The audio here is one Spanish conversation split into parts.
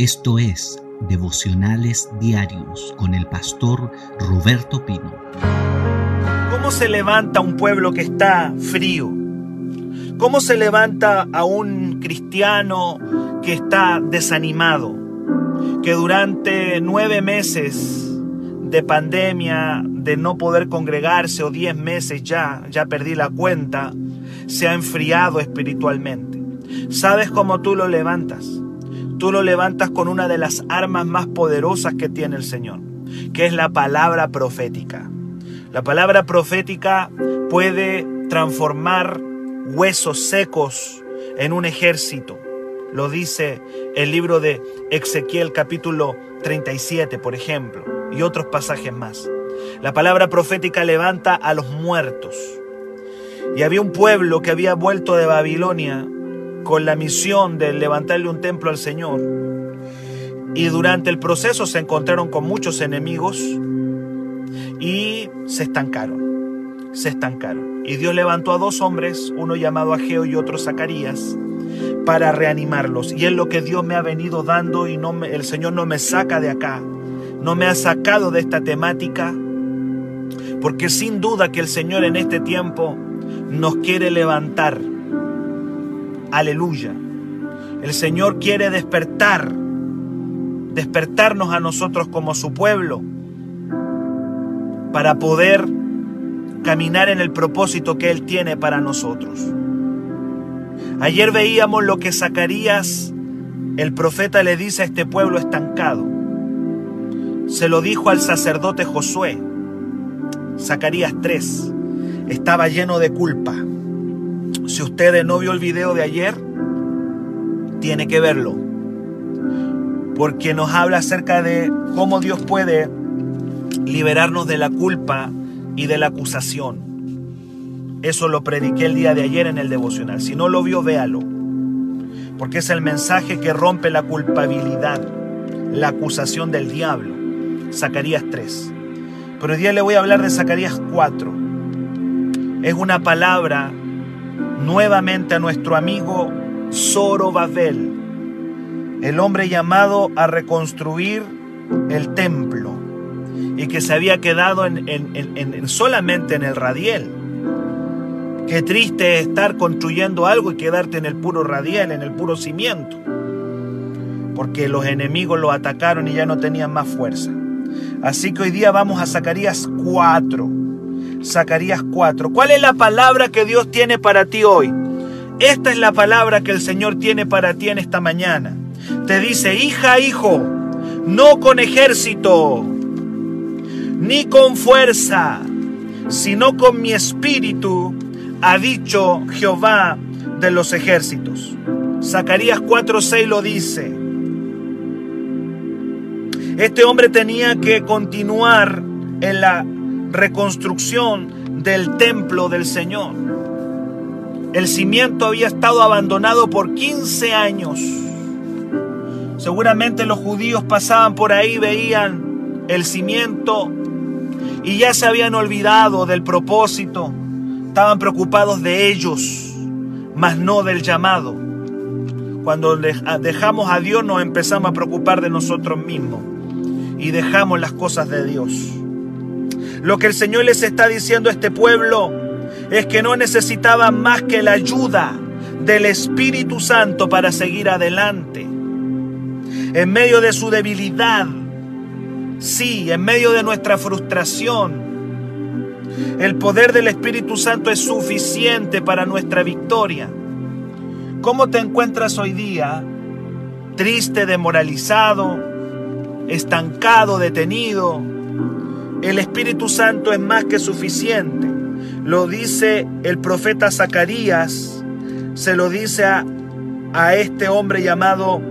Esto es Devocionales Diarios con el pastor Roberto Pino. ¿Cómo se levanta un pueblo que está frío? ¿Cómo se levanta a un cristiano que está desanimado? Que durante nueve meses de pandemia, de no poder congregarse o diez meses ya, ya perdí la cuenta, se ha enfriado espiritualmente. ¿Sabes cómo tú lo levantas? Tú lo levantas con una de las armas más poderosas que tiene el Señor, que es la palabra profética. La palabra profética puede transformar huesos secos en un ejército. Lo dice el libro de Ezequiel capítulo 37, por ejemplo, y otros pasajes más. La palabra profética levanta a los muertos. Y había un pueblo que había vuelto de Babilonia con la misión de levantarle un templo al Señor. Y durante el proceso se encontraron con muchos enemigos y se estancaron. Se estancaron. Y Dios levantó a dos hombres, uno llamado Ageo y otro Zacarías, para reanimarlos. Y es lo que Dios me ha venido dando y no el Señor no me saca de acá. No me ha sacado de esta temática. Porque sin duda que el Señor en este tiempo nos quiere levantar Aleluya. El Señor quiere despertar, despertarnos a nosotros como su pueblo, para poder caminar en el propósito que Él tiene para nosotros. Ayer veíamos lo que Zacarías, el profeta, le dice a este pueblo estancado. Se lo dijo al sacerdote Josué. Zacarías 3. Estaba lleno de culpa. Si usted no vio el video de ayer, tiene que verlo. Porque nos habla acerca de cómo Dios puede liberarnos de la culpa y de la acusación. Eso lo prediqué el día de ayer en el devocional. Si no lo vio, véalo. Porque es el mensaje que rompe la culpabilidad, la acusación del diablo. Zacarías 3. Pero hoy día le voy a hablar de Zacarías 4. Es una palabra nuevamente a nuestro amigo Zorobabel, el hombre llamado a reconstruir el templo y que se había quedado en, solamente en el radiel. Qué triste estar construyendo algo y quedarte en el puro radiel, en el puro cimiento, porque los enemigos lo atacaron y ya no tenían más fuerza. Así que hoy día vamos a Zacarías 4 Zacarías 4. ¿Cuál es la palabra que Dios tiene para ti hoy? Esta es la palabra que el Señor tiene para ti en esta mañana. Te dice, hija, hijo, no con ejército, ni con fuerza, sino con mi espíritu, ha dicho Jehová de los ejércitos. Zacarías 4:6 lo dice. Este hombre tenía que continuar en la reconstrucción del templo del Señor. El cimiento había estado abandonado por 15 años. Seguramente los judíos pasaban por ahí, veían el cimiento y ya se habían olvidado del propósito. Estaban preocupados de ellos, mas no del llamado. Cuando dejamos a Dios nos empezamos a preocupar de nosotros mismos y dejamos las cosas de Dios. Lo que el Señor les está diciendo a este pueblo es que no necesitaban más que la ayuda del Espíritu Santo para seguir adelante. En medio de su debilidad, sí, en medio de nuestra frustración, el poder del Espíritu Santo es suficiente para nuestra victoria. ¿Cómo te encuentras hoy día? Triste, demoralizado, estancado, detenido, el Espíritu Santo es más que suficiente. Lo dice el profeta Zacarías, se lo dice a, a este hombre llamado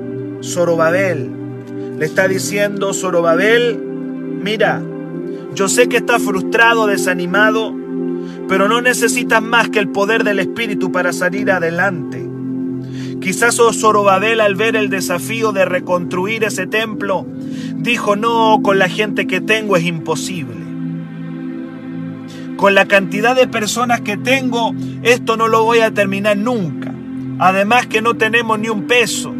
Zorobabel. Le está diciendo, Zorobabel, mira, yo sé que estás frustrado, desanimado, pero no necesitas más que el poder del Espíritu para salir adelante. Quizás Zorobabel al ver el desafío de reconstruir ese templo, dijo, no, con la gente que tengo es imposible. Con la cantidad de personas que tengo, esto no lo voy a terminar nunca. Además que no tenemos ni un peso.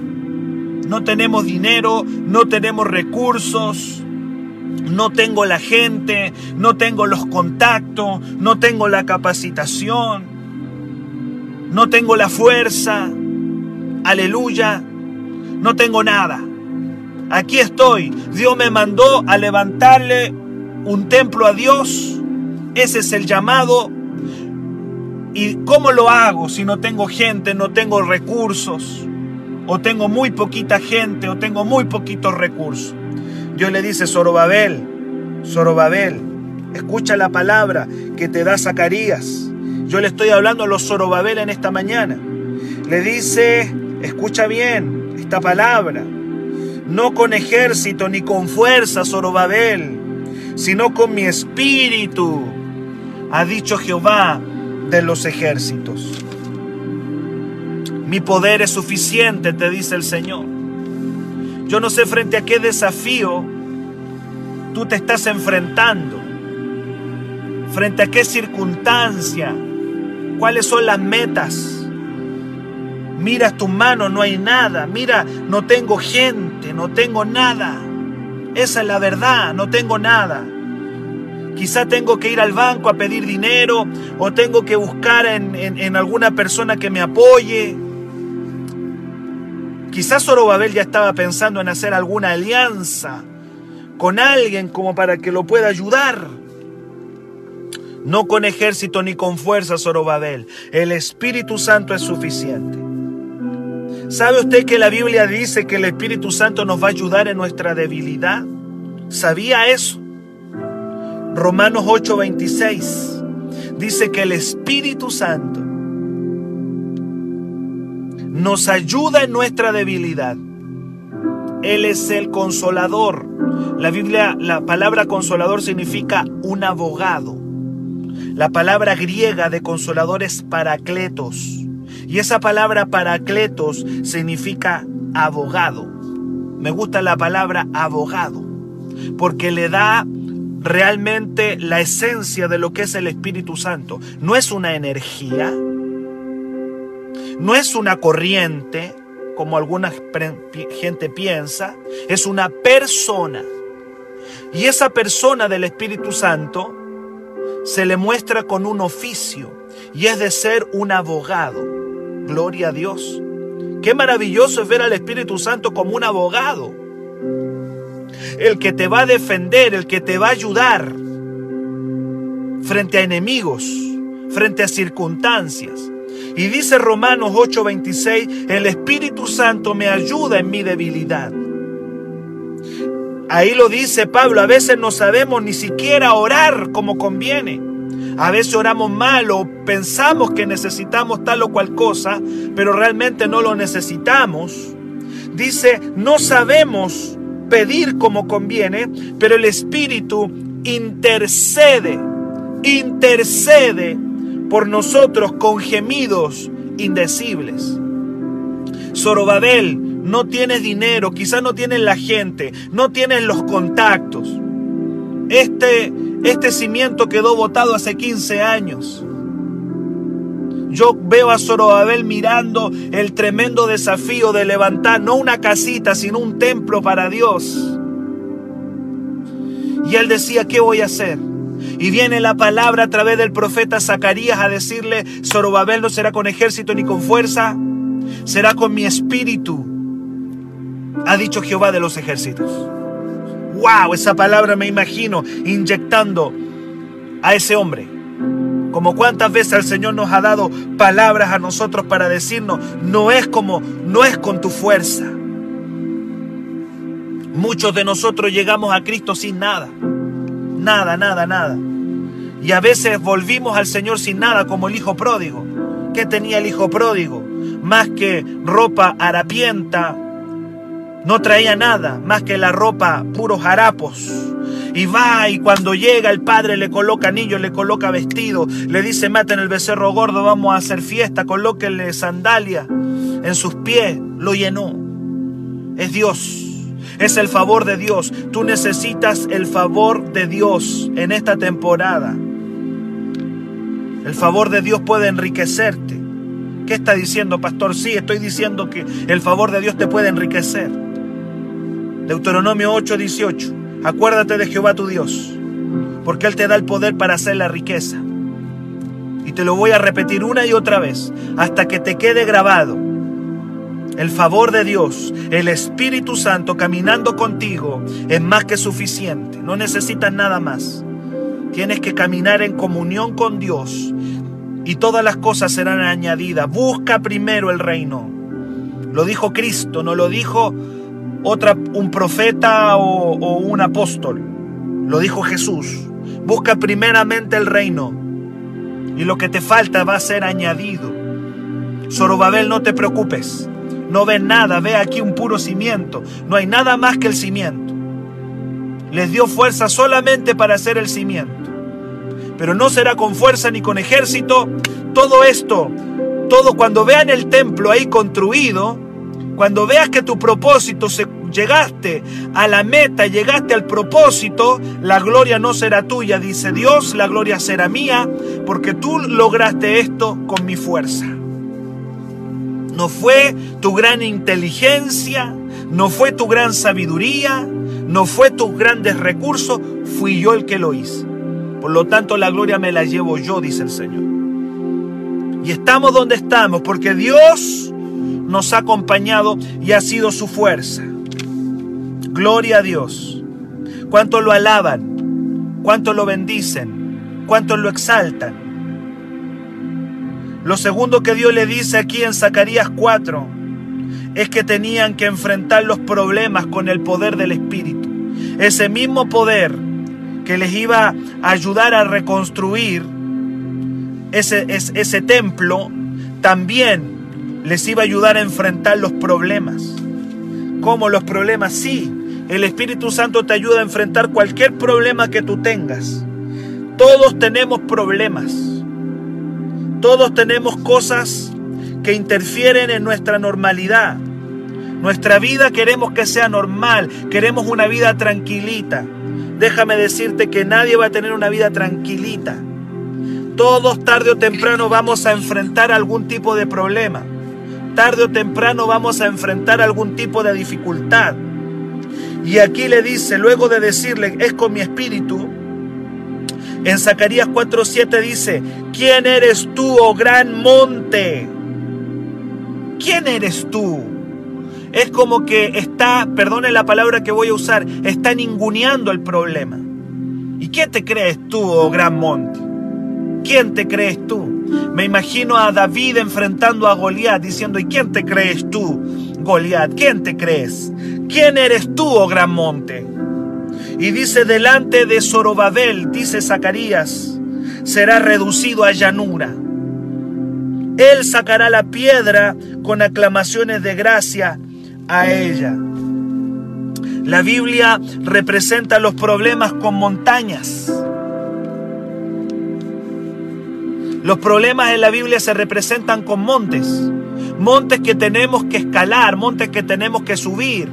no tenemos dinero, no tenemos recursos, no tengo la gente, no tengo los contactos, no tengo la capacitación, no tengo la fuerza, aleluya, no tengo nada. Aquí estoy, Dios me mandó a levantarle un templo a Dios, ese es el llamado. ¿Y cómo lo hago si no tengo gente, no tengo recursos? O tengo muy poquita gente, o tengo muy poquitos recursos. Dios le dice, Zorobabel, Zorobabel, escucha la palabra que te da Zacarías. Yo le estoy hablando a los Zorobabel en esta mañana. Le dice, escucha bien esta palabra. No con ejército ni con fuerza, Zorobabel, sino con mi espíritu, ha dicho Jehová de los ejércitos. Mi poder es suficiente, te dice el Señor. Yo no sé frente a qué desafío tú te estás enfrentando, frente a qué circunstancia, cuáles son las metas. Mira tu mano, no hay nada. Mira, no tengo gente, no tengo nada. Esa es la verdad, no tengo nada. Quizá tengo que ir al banco a pedir dinero o tengo que buscar en, en alguna persona que me apoye. Quizás Zorobabel ya estaba pensando en hacer alguna alianza con alguien como para que lo pueda ayudar. No con ejército ni con fuerza, Zorobabel. El Espíritu Santo es suficiente. ¿Sabe usted que la Biblia dice que el Espíritu Santo nos va a ayudar en nuestra debilidad? ¿Sabía eso? Romanos 8:26 dice que el Espíritu Santo nos ayuda en nuestra debilidad. Él es el consolador. La Biblia, la palabra consolador significa un abogado. La palabra griega de consolador es paracletos. Y esa palabra paracletos significa abogado. Me gusta la palabra abogado porque le da realmente la esencia de lo que es el Espíritu Santo. No es una energía, no es una corriente, como alguna gente piensa, es una persona. Y esa persona del Espíritu Santo se le muestra con un oficio y es de ser un abogado. Gloria a Dios. Qué maravilloso es ver al Espíritu Santo como un abogado. El que te va a defender, el que te va a ayudar frente a enemigos, frente a circunstancias. Y dice Romanos 8:26, el Espíritu Santo me ayuda en mi debilidad. Ahí lo dice Pablo, a veces no sabemos ni siquiera orar como conviene. A veces oramos mal o pensamos que necesitamos tal o cual cosa, pero realmente no lo necesitamos. Dice, no sabemos pedir como conviene, pero el Espíritu intercede, intercede por nosotros con gemidos indecibles. Zorobabel, no tienes dinero, quizás no tienes la gente, no tienes los contactos. Este, este cimiento quedó botado hace 15 años. Yo veo a Zorobabel mirando el tremendo desafío de levantar no una casita, sino un templo para Dios. Y él decía, ¿qué voy a hacer? Y viene la palabra a través del profeta Zacarías a decirle, Zorobabel no será con ejército ni con fuerza, será con mi espíritu, ha dicho Jehová de los ejércitos. ¡Wow! Esa palabra me imagino inyectando a ese hombre. Como cuántas veces el Señor nos ha dado palabras a nosotros para decirnos, no es como, no es con tu fuerza. Muchos de nosotros llegamos a Cristo sin nada. Nada, nada, nada. Y a veces volvimos al Señor sin nada, como el hijo pródigo. ¿Qué tenía el hijo pródigo? Más que ropa harapienta, no traía nada más que la ropa, puros harapos. Y va y cuando llega el padre le coloca anillo, le coloca vestido, le dice maten el becerro gordo, vamos a hacer fiesta, colóquenle sandalia en sus pies, lo llenó. Es Dios. Es el favor de Dios. Tú necesitas el favor de Dios en esta temporada. El favor de Dios puede enriquecerte. ¿Qué está diciendo, pastor? Sí, estoy diciendo que el favor de Dios te puede enriquecer. Deuteronomio 8, 18. Acuérdate de Jehová tu Dios, porque Él te da el poder para hacer la riqueza. Y te lo voy a repetir una y otra vez, hasta que te quede grabado. El favor de Dios, el Espíritu Santo caminando contigo es más que suficiente. No necesitas nada más. Tienes que caminar en comunión con Dios y todas las cosas serán añadidas. Busca primero el reino. Lo dijo Cristo, no lo dijo otra, un profeta o, un apóstol. Lo dijo Jesús. Busca primeramente el reino y lo que te falta va a ser añadido. Zorobabel, no te preocupes. No ves nada, ve aquí un puro cimiento. No hay nada más que el cimiento. Les dio fuerza solamente para hacer el cimiento. Pero no será con fuerza ni con ejército. Todo esto, todo cuando vean el templo ahí construido, cuando veas que tu propósito se, llegaste a la meta, llegaste al propósito, la gloria no será tuya, dice Dios, la gloria será mía, porque tú lograste esto con mi fuerza. No fue tu gran inteligencia, no fue tu gran sabiduría, no fue tus grandes recursos, fui yo el que lo hice. Por lo tanto, la gloria me la llevo yo, dice el Señor. Y estamos donde estamos porque Dios nos ha acompañado y ha sido su fuerza. Gloria a Dios. ¿Cuánto lo alaban? ¿Cuánto lo bendicen? ¿Cuánto lo exaltan? Lo segundo que Dios le dice aquí en Zacarías 4 es que tenían que enfrentar los problemas con el poder del Espíritu. Ese mismo poder que les iba a ayudar a reconstruir ese, ese, templo, también les iba a ayudar a enfrentar los problemas. ¿Cómo los problemas? Sí, el Espíritu Santo te ayuda a enfrentar cualquier problema que tú tengas. Todos tenemos problemas. Todos tenemos cosas que interfieren en nuestra normalidad. Nuestra vida queremos que sea normal, queremos una vida tranquilita. Déjame decirte que nadie va a tener una vida tranquilita. Todos tarde o temprano vamos a enfrentar algún tipo de problema. Tarde o temprano vamos a enfrentar algún tipo de dificultad. Y aquí le dice, luego de decirle, es con mi espíritu, en Zacarías 4:7 dice, ¿quién eres tú, oh gran monte? ¿quién eres tú? Es como que está, perdone la palabra que voy a usar, está ninguneando el problema. ¿Y quién te crees tú, oh gran monte? ¿Quién te crees tú? Me imagino a David enfrentando a Goliat diciendo, ¿y quién te crees tú, Goliat? ¿Quién te crees? ¿Quién eres tú, oh gran monte? Y dice, delante de Zorobabel, dice Zacarías, será reducido a llanura él sacará la piedra con aclamaciones de gracia a ella. La Biblia representa los problemas con montañas. Los problemas en la Biblia se representan con montes. Montes que tenemos que escalar, montes que tenemos que subir.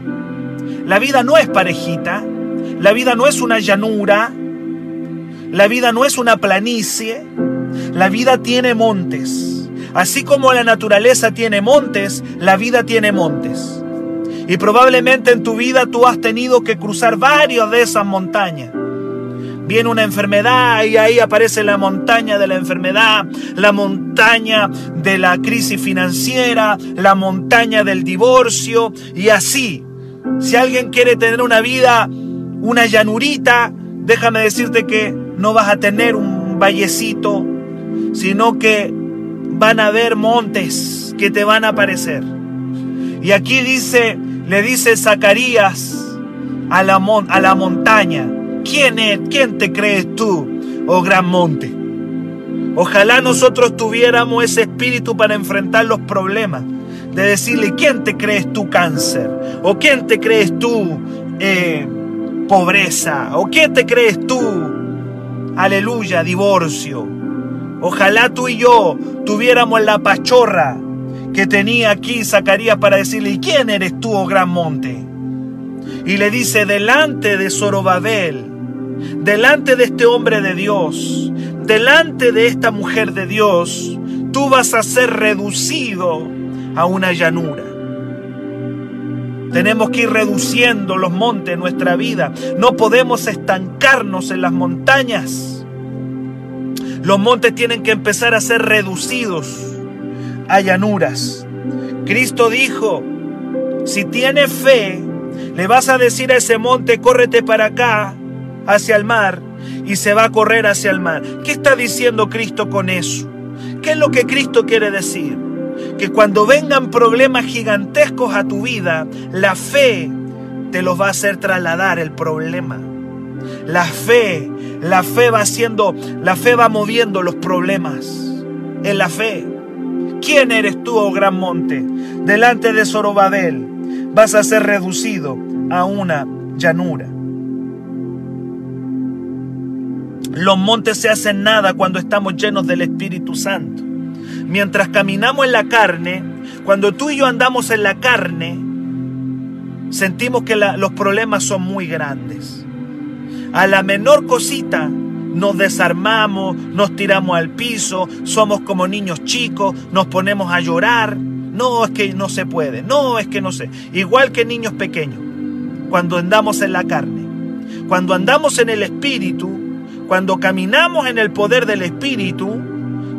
La vida no es parejita. La vida no es una llanura. La vida no es una planicie. La vida tiene montes. Así como la naturaleza tiene montes, la vida tiene montes. Y probablemente en tu vida tú has tenido que cruzar varios de esas montañas. Viene una enfermedad y ahí aparece la montaña de la enfermedad, la montaña de la crisis financiera, la montaña del divorcio y así. Si alguien quiere tener una vida, una llanurita, déjame decirte que no vas a tener un vallecito, sino que van a haber montes que te van a aparecer. Y aquí dice, le dice Zacarías a la, a la montaña, ¿quién es? ¿Quién te crees tú, oh gran monte? Ojalá nosotros tuviéramos ese espíritu para enfrentar los problemas. De decirle, ¿quién te crees tú cáncer? ¿O quién te crees tú eh, pobreza? ¿O quién te crees tú, aleluya, divorcio? Ojalá tú y yo tuviéramos la pachorra que tenía aquí Zacarías para decirle, ¿y quién eres tú, oh gran monte? Y le dice, delante de Zorobabel, delante de este hombre de Dios, delante de esta mujer de Dios, tú vas a ser reducido a una llanura. Tenemos que ir reduciendo los montes en nuestra vida. No podemos estancarnos en las montañas. Los montes tienen que empezar a ser reducidos a llanuras. Cristo dijo, si tienes fe, le vas a decir a ese monte, córrete para acá, hacia el mar, y se va a correr hacia el mar. ¿Qué está diciendo Cristo con eso? ¿Qué es lo que Cristo quiere decir? Que cuando vengan problemas gigantescos a tu vida, la fe te los va a hacer trasladar el problema. La fe, la fe va haciendo, la fe va moviendo los problemas. En la fe. ¿Quién eres tú, oh gran monte? Delante de Zorobabel vas a ser reducido a una llanura. Los montes se hacen nada cuando estamos llenos del Espíritu Santo. Mientras caminamos en la carne, cuando tú y yo andamos en la carne, sentimos que los problemas son muy grandes. A la menor cosita nos desarmamos, nos tiramos al piso, somos como niños chicos, nos ponemos a llorar. No es que no se puede, no es que no sé. Igual que niños pequeños, cuando andamos en la carne. Cuando andamos en el Espíritu, cuando caminamos en el poder del Espíritu,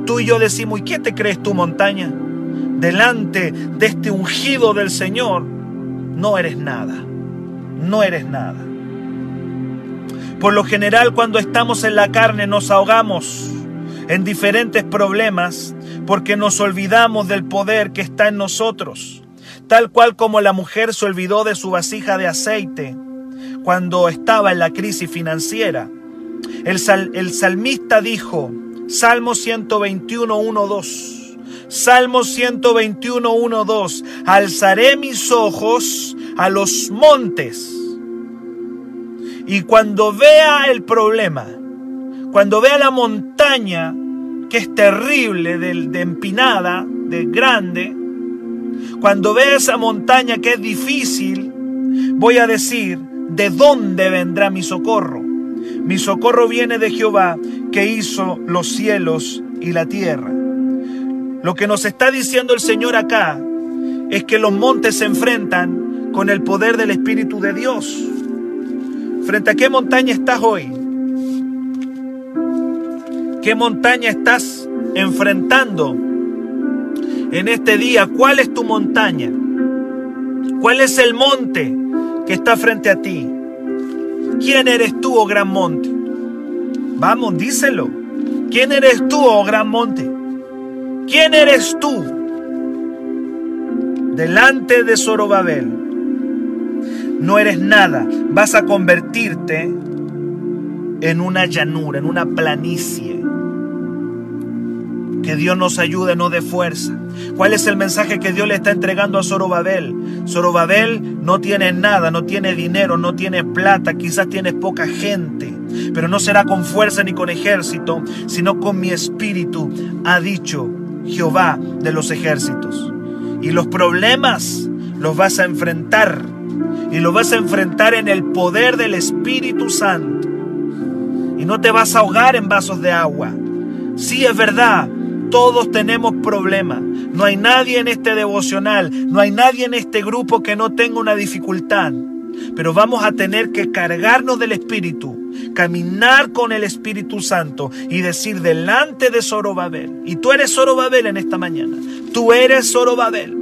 tú y yo decimos, ¿y qué te crees tu montaña? Delante de este ungido del Señor, no eres nada, no eres nada. Por lo general, cuando estamos en la carne, nos ahogamos en diferentes problemas porque nos olvidamos del poder que está en nosotros, tal cual como la mujer se olvidó de su vasija de aceite cuando estaba en la crisis financiera. El, salmista dijo, Salmo 121, 1, 2. Salmo 121, 1, 2. Alzaré mis ojos a los montes. Y cuando vea el problema, cuando vea la montaña que es terrible, de, de empinada, de grande, cuando vea esa montaña que es difícil, voy a decir, ¿de dónde vendrá mi socorro? Mi socorro viene de Jehová, que hizo los cielos y la tierra. Lo que nos está diciendo el Señor acá es que los montes se enfrentan con el poder del Espíritu de Dios. ¿Frente a qué montaña estás hoy? ¿Qué montaña estás enfrentando en este día? ¿Cuál es tu montaña? ¿Cuál es el monte que está frente a ti? ¿Quién eres tú, oh gran monte? Vamos, díselo. ¿Quién eres tú, oh gran monte? ¿Quién eres tú? Delante de Zorobabel. No eres nada. Vas a convertirte en una llanura, en una planicie. Que Dios nos ayude, no de fuerza. ¿Cuál es el mensaje que Dios le está entregando a Zorobabel? Zorobabel no tiene nada, no tiene dinero, no tiene plata, quizás tiene poca gente, pero no será con fuerza ni con ejército, sino con mi espíritu, ha dicho Jehová de los ejércitos. Y los problemas los vas a enfrentar y los vas a enfrentar en el poder del Espíritu Santo. Y no te vas a ahogar en vasos de agua. Sí es verdad, todos tenemos problemas. No hay nadie en este devocional, no hay nadie en este grupo que no tenga una dificultad. Pero vamos a tener que cargarnos del Espíritu, caminar con el Espíritu Santo y decir delante de Zorobabel. Y tú eres Zorobabel en esta mañana. Tú eres Zorobabel.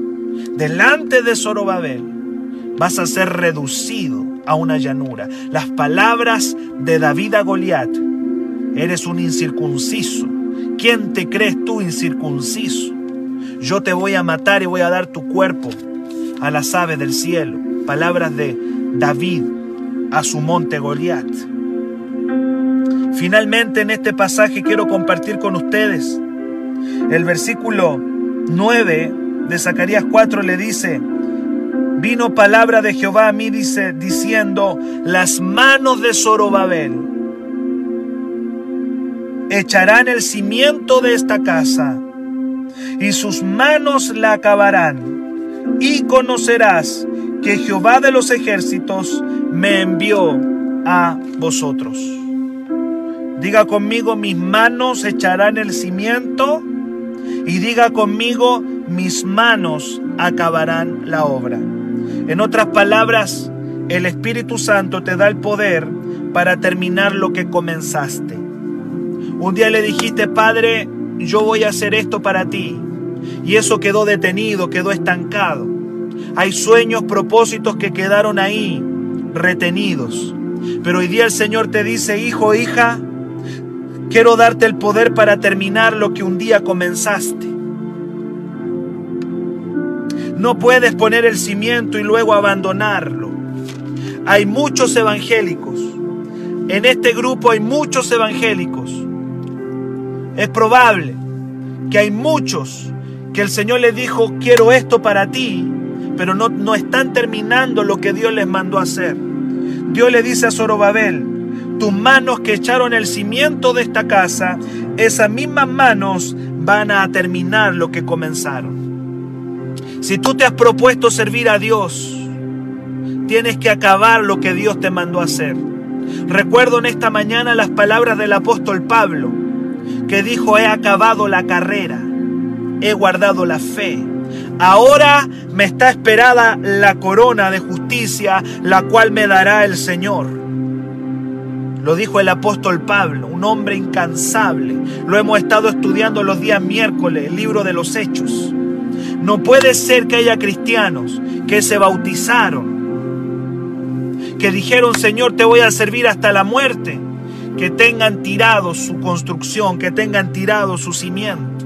Delante de Zorobabel vas a ser reducido a una llanura. Las palabras de David a Goliat. Eres un incircunciso ¿Quién te crees tú incircunciso? Yo te voy a matar y voy a dar tu cuerpo a las aves del cielo. Palabras de David a su monte Goliat. Finalmente en este pasaje quiero compartir con ustedes el versículo 9 de Zacarías 4 le dice, vino palabra de Jehová a mí dice diciendo, las manos de Zorobabel echarán el cimiento de esta casa, y sus manos la acabarán, y conocerás que Jehová de los ejércitos me envió a vosotros. Diga conmigo, mis manos echarán el cimiento y diga conmigo, mis manos acabarán la obra. En otras palabras, el Espíritu Santo te da el poder para terminar lo que comenzaste. Un día le dijiste, Padre, yo voy a hacer esto para ti. Y eso quedó detenido, quedó estancado. Hay sueños, propósitos que quedaron ahí, retenidos. Pero hoy día el Señor te dice, hijo, hija, quiero darte el poder para terminar lo que un día comenzaste. No puedes poner el cimiento y luego abandonarlo. Hay muchos evangélicos. En este grupo hay muchos evangélicos. Es probable que hay muchos que el Señor les dijo, quiero esto para ti, pero no, no están terminando lo que Dios les mandó hacer. Dios le dice a Zorobabel, tus manos que echaron el cimiento de esta casa, esas mismas manos van a terminar lo que comenzaron. Si tú te has propuesto servir a Dios, tienes que acabar lo que Dios te mandó hacer. Recuerdo en esta mañana las palabras del apóstol Pablo, que dijo, he acabado la carrera, he guardado la fe. Ahora me está esperada la corona de justicia, la cual me dará el Señor. Lo dijo el apóstol Pablo, un hombre incansable. Lo hemos estado estudiando los días miércoles, el libro de los Hechos. No puede ser que haya cristianos que se bautizaron, que dijeron, Señor, te voy a servir hasta la muerte, que tengan tirado su construcción, que tengan tirado su cimiento.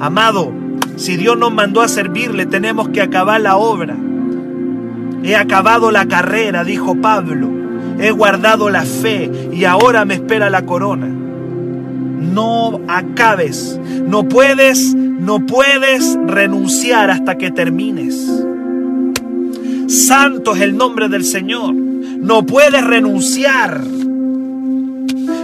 Amado, si Dios nos mandó a servirle, tenemos que acabar la obra. He acabado la carrera, dijo Pablo. He guardado la fe y ahora me espera la corona. No acabes. No puedes, no puedes renunciar hasta que termines. Santo es el nombre del Señor. No puedes renunciar.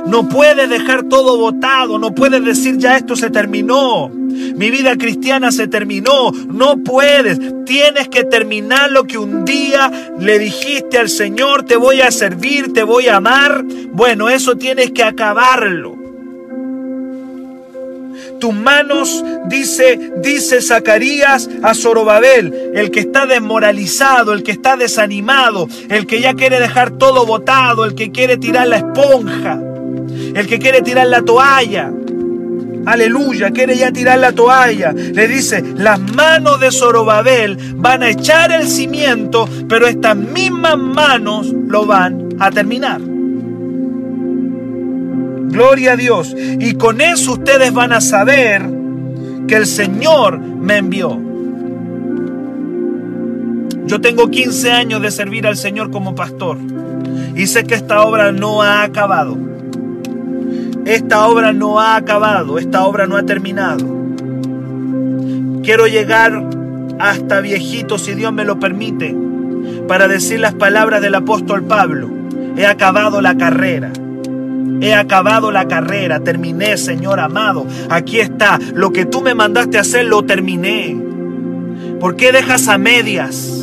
No puedes dejar todo votado. No puedes decir ya esto se terminó. Mi vida cristiana se terminó. No puedes. Tienes que terminar lo que un día le dijiste al Señor. Te voy a servir, te voy a amar. Bueno, eso tienes que acabarlo. Tus manos, dice, dice Zacarías a Zorobabel, el que está desmoralizado, el que está desanimado, el que ya quiere dejar todo botado, el que quiere tirar la esponja, el que quiere tirar la toalla. Aleluya, quiere ya tirar la toalla. Le dice, las manos de Zorobabel van a echar el cimiento, pero estas mismas manos lo van a terminar. Gloria a Dios. Y con eso ustedes van a saber que el Señor me envió. Yo tengo 15 años de servir al Señor como pastor y sé que esta obra no ha acabado. Esta obra no ha acabado, esta obra no ha terminado. Quiero llegar hasta viejito, si Dios me lo permite, para decir las palabras del apóstol Pablo. He acabado la carrera. He acabado la carrera, terminé, Señor amado. Aquí está, lo que tú me mandaste hacer, lo terminé. ¿Por qué dejas a medias?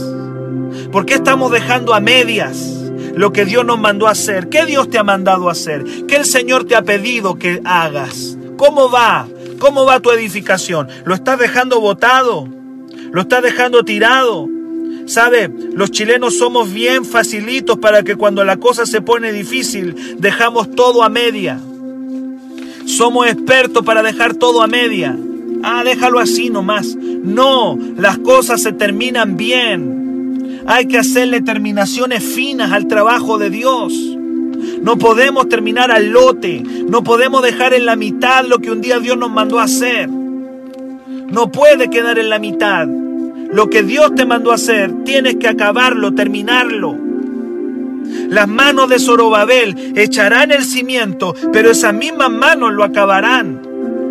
¿Por qué estamos dejando a medias lo que Dios nos mandó a hacer? ¿Qué Dios te ha mandado hacer? ¿Qué el Señor te ha pedido que hagas? ¿Cómo va? ¿Cómo va tu edificación? ¿Lo estás dejando botado? ¿Lo estás dejando tirado? ¿Sabe? Los chilenos somos bien facilitos para que cuando la cosa se pone difícil dejamos todo a media. Somos expertos para dejar todo a media. Ah, déjalo así nomás. No, las cosas se terminan bien. Hay que hacerle terminaciones finas al trabajo de Dios. No podemos terminar al lote. No podemos dejar en la mitad lo que un día Dios nos mandó a hacer. No puede quedar en la mitad. Lo que Dios te mandó a hacer, tienes que acabarlo, terminarlo. Las manos de Zorobabel echarán el cimiento, pero esas mismas manos lo acabarán.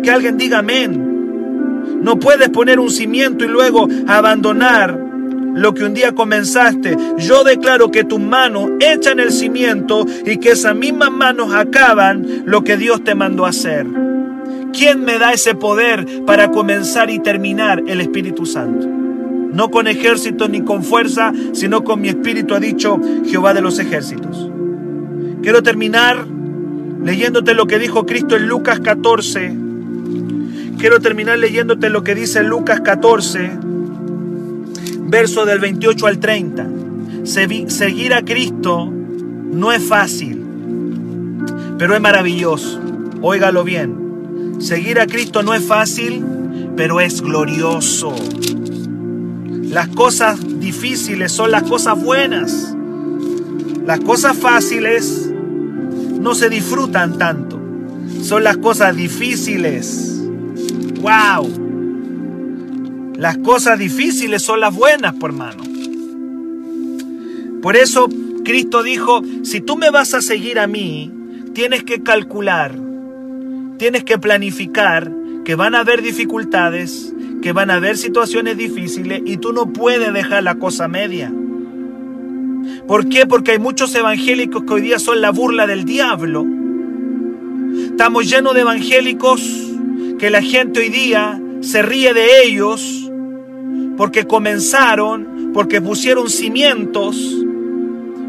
Que alguien diga amén. No puedes poner un cimiento y luego abandonar lo que un día comenzaste. Yo declaro que tus manos echan el cimiento y que esas mismas manos acaban lo que Dios te mandó a hacer. ¿Quién me da ese poder para comenzar y terminar? El Espíritu Santo no con ejércitos ni con fuerza, sino con mi espíritu, ha dicho Jehová de los ejércitos. Quiero terminar leyéndote lo que dijo Cristo en Lucas 14, quiero terminar leyéndote lo que dice Lucas 14, verso del 28 al 30. Seguir a Cristo no es fácil, pero es maravilloso. Óigalo bien. Seguir a Cristo no es fácil, pero es glorioso. Las cosas difíciles son las cosas buenas. Las cosas fáciles no se disfrutan tanto. Son las cosas difíciles. ¡Wow! Las cosas difíciles son las buenas, por hermano. Por eso Cristo dijo, si tú me vas a seguir a mí, tienes que calcular, tienes que planificar que van a haber dificultades, que van a haber situaciones difíciles y tú no puedes dejar la cosa media. ¿Por qué? Porque hay muchos evangélicos que hoy día son la burla del diablo. Estamos llenos de evangélicos que la gente hoy día se ríe de ellos porque comenzaron, porque pusieron cimientos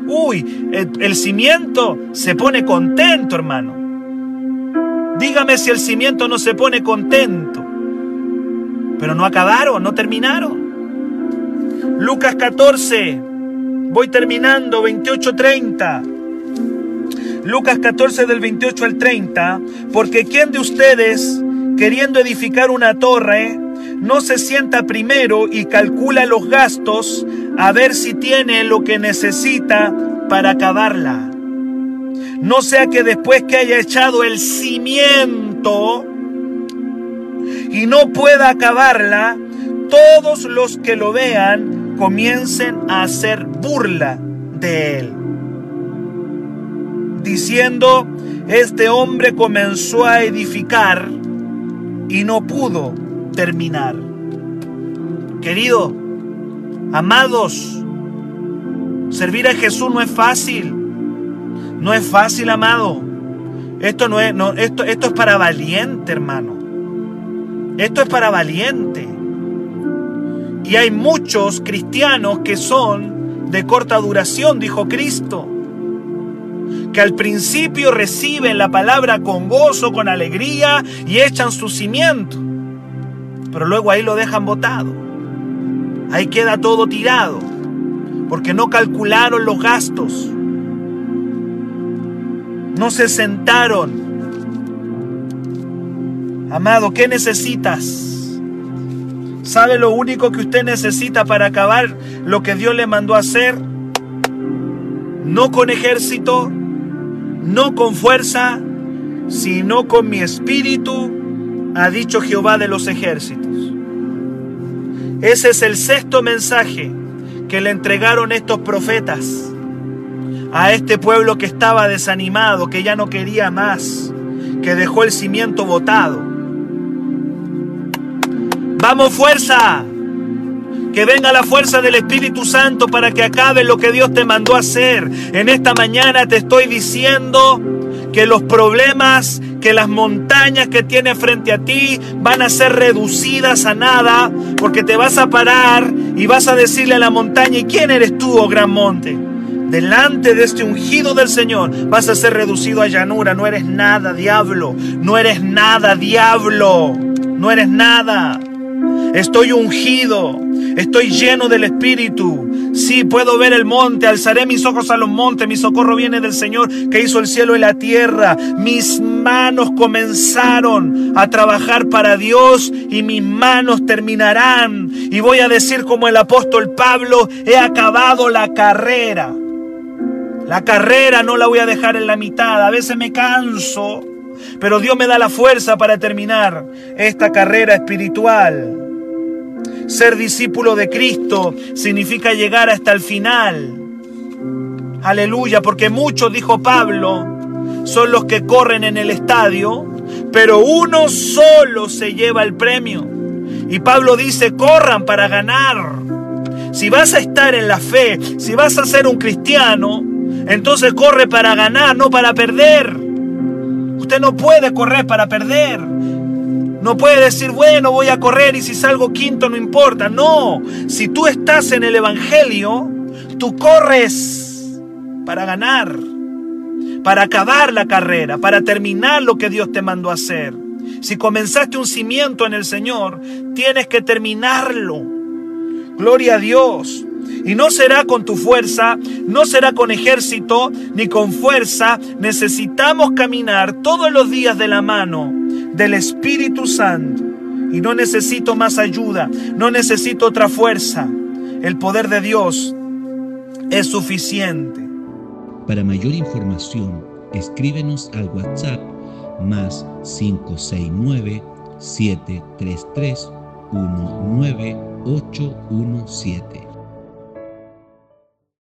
Uy, el, cimiento se pone contento, hermano. Dígame si el cimiento no se pone contento. Pero no acabaron, no terminaron. Lucas 14, voy terminando, 28-30. Lucas 14 del 28 al 30, porque ¿quién de ustedes, queriendo edificar una torre, no se sienta primero y calcula los gastos a ver si tiene lo que necesita para acabarla. No sea que después que haya echado el cimiento y no pueda acabarla, todos los que lo vean comiencen a hacer burla de él. Diciendo, este hombre comenzó a edificar y no pudo terminar. Querido, amados, servir a Jesús no es fácil. No es fácil, amado. Esto no es, no, esto, esto es para valiente, hermano. Esto es para valiente. Y hay muchos cristianos que son de corta duración, dijo Cristo. Que al principio reciben la palabra con gozo, con alegría y echan su cimiento pero luego ahí lo dejan botado. Ahí queda todo tirado, porque no calcularon los gastos, no se sentaron. Amado, ¿qué necesitas? ¿Sabe lo único que usted necesita para acabar lo que Dios le mandó a hacer? No con ejército, no con fuerza, sino con mi espíritu, ha dicho Jehová de los ejércitos. Ese es el sexto mensaje que le entregaron estos profetas a este pueblo que estaba desanimado, que ya no quería más, que dejó el cimiento botado. Vamos fuerza, que venga la fuerza del Espíritu Santo para que acabe lo que Dios te mandó a hacer. En esta mañana te estoy diciendo que los problemas que las montañas que tienes frente a ti van a ser reducidas a nada, porque te vas a parar y vas a decirle a la montaña, ¿y quién eres tú, oh gran monte? Delante de este ungido del Señor vas a ser reducido a llanura, no eres nada, diablo, no eres nada, diablo, no eres nada. Estoy ungido, estoy lleno del Espíritu. Sí, puedo ver el monte, alzaré mis ojos a los montes, mi socorro viene del Señor que hizo el cielo y la tierra. Mis manos comenzaron a trabajar para Dios y mis manos terminarán. Y voy a decir como el apóstol Pablo, he acabado la carrera. La carrera no la voy a dejar en la mitad. A veces me canso, pero Dios me da la fuerza para terminar esta carrera espiritual. Ser discípulo de Cristo significa llegar hasta el final. Aleluya, porque muchos, dijo Pablo, son los que corren en el estadio, pero uno solo se lleva el premio. Y Pablo dice, corran para ganar. Si vas a estar en la fe, si vas a ser un cristiano, entonces corre para ganar, no para perder. Usted no puede correr para perder. No puede decir, bueno, voy a correr y si salgo quinto no importa. No, si tú estás en el Evangelio, tú corres para ganar, para acabar la carrera, para terminar lo que Dios te mandó a hacer. Si comenzaste un cimiento en el Señor, tienes que terminarlo. Gloria a Dios. Y no será con tu fuerza, no será con ejército, ni con fuerza. Necesitamos caminar todos los días de la mano del Espíritu Santo. Y no necesito más ayuda, no necesito otra fuerza. El poder de Dios es suficiente. Para mayor información, escríbenos al WhatsApp más 569 733 19817.